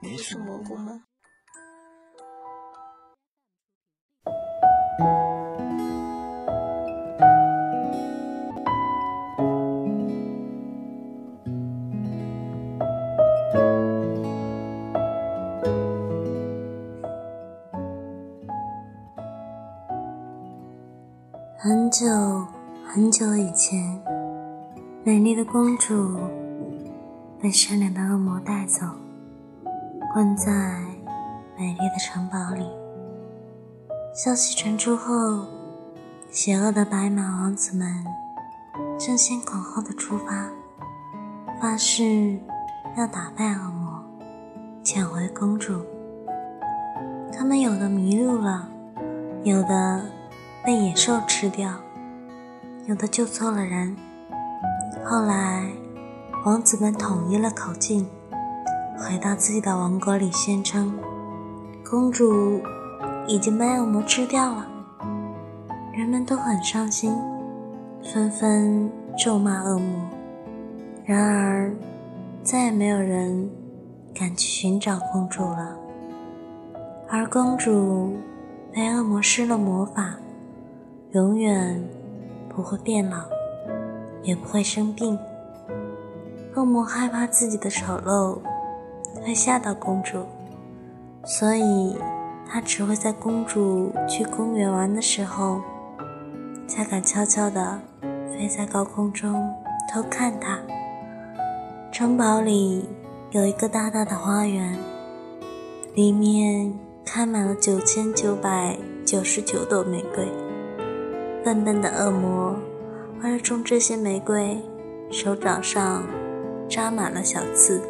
你是蘑菇吗？很久很久以前，美丽的公主被善良的恶魔带走，关在美丽的城堡里。消息传出后，邪恶的白马王子们争先恐后的出发，发誓要打败恶魔，抢回公主。他们有的迷路了，有的。被野兽吃掉，有的救错了人。后来，王子们统一了口径，回到自己的王国里，宣称公主已经被恶魔吃掉了。人们都很伤心，纷纷咒骂恶魔。然而，再也没有人敢去寻找公主了。而公主被恶魔施了魔法。永远不会变老，也不会生病。恶魔害怕自己的丑陋会吓到公主，所以他只会在公主去公园玩的时候，才敢悄悄地飞在高空中偷看她。城堡里有一个大大的花园，里面开满了九千九百九十九朵玫瑰。笨笨的恶魔为了种这些玫瑰，手掌上扎满了小刺。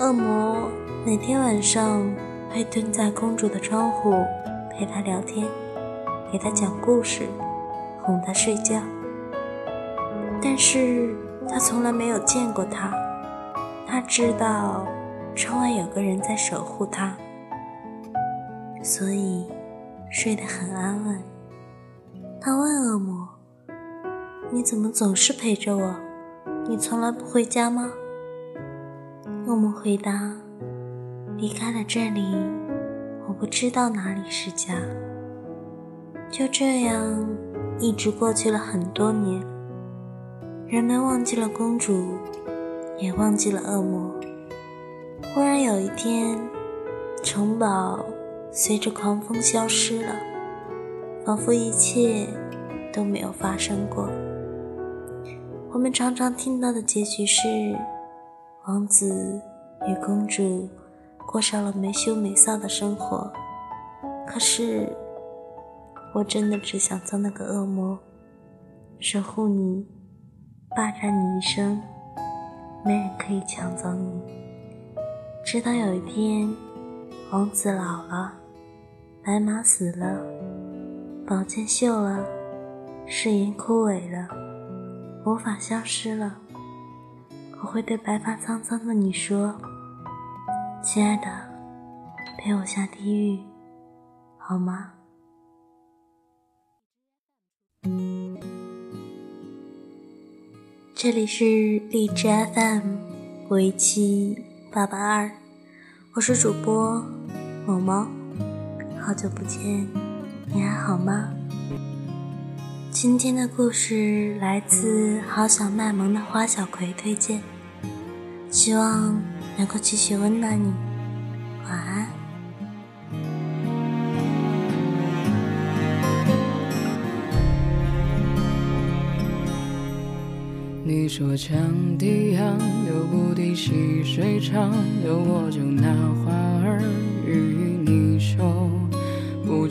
恶魔每天晚上会蹲在公主的窗户陪她聊天，给她讲故事，哄她睡觉。但是他从来没有见过她，他知道窗外有个人在守护她，所以睡得很安稳。他问恶魔：“你怎么总是陪着我？你从来不回家吗？”恶魔回答：“离开了这里，我不知道哪里是家。”就这样，一直过去了很多年。人们忘记了公主，也忘记了恶魔。忽然有一天，城堡随着狂风消失了。仿佛一切都没有发生过。我们常常听到的结局是，王子与公主过上了没羞没臊的生活。可是，我真的只想做那个恶魔，守护你，霸占你一生，没人可以抢走你。直到有一天，王子老了，白马死了。宝剑锈了，誓言枯萎了，魔法消失了。我会对白发苍苍的你说：“亲爱的，陪我下地狱，好吗？”这里是荔枝 FM 五一七八八二，我是主播某猫，好久不见。你还好吗？今天的故事来自好想卖萌的花小葵推荐，希望能够继续温暖你。晚安。你说羌笛杨柳不敌细水长流，我就拿花儿与你。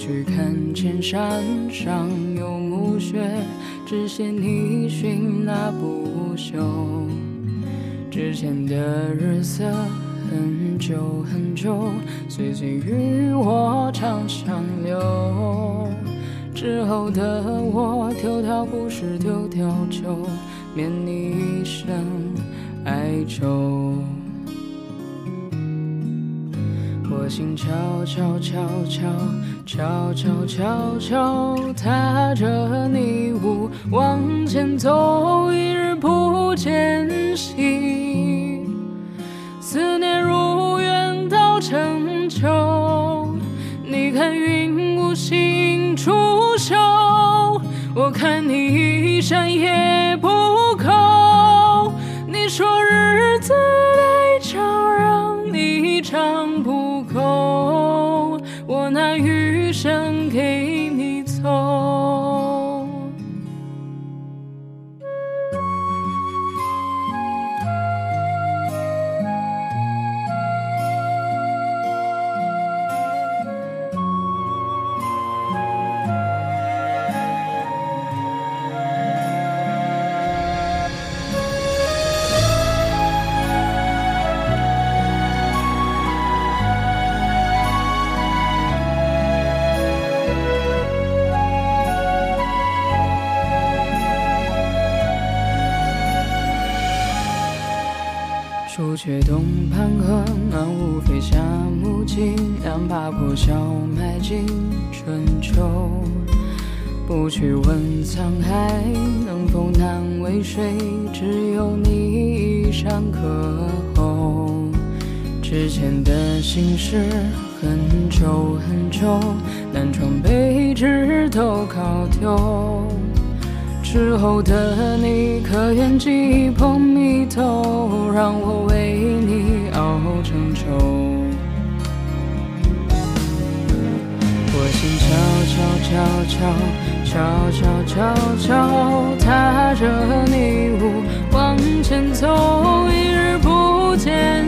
不去看见山上有暮雪，只嫌你寻那不休。之前的日色很久很久，岁岁与我长相留。之后的我，丢掉不是丢掉酒免你一生哀愁。我心悄悄悄悄悄悄悄悄踏着泥雾往前走，一日不见兮，思念如远到成秋。你看云无心出岫，我看你一山也不朱雀东畔河，暖雾飞夏木槿，两把破箫埋进春秋。不去问沧海能否难为水，只有你一山可候。之前的心事很久很久，南窗北纸都考丢。之后的你，可愿寄捧蜜豆，让我为你熬成粥？我心悄悄悄悄悄悄悄悄踏着泥雾往前走，一日不见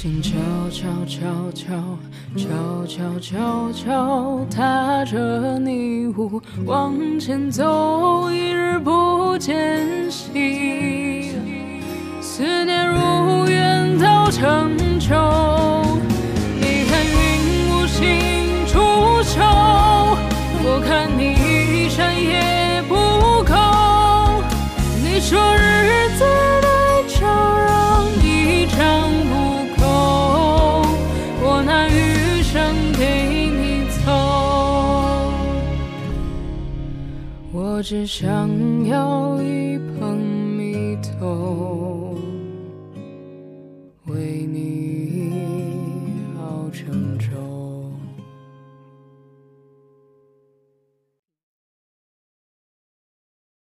心悄悄悄悄悄悄悄悄踏着泥雾往前走，一日不见兮，思念如远到成秋。只想要一捧米头。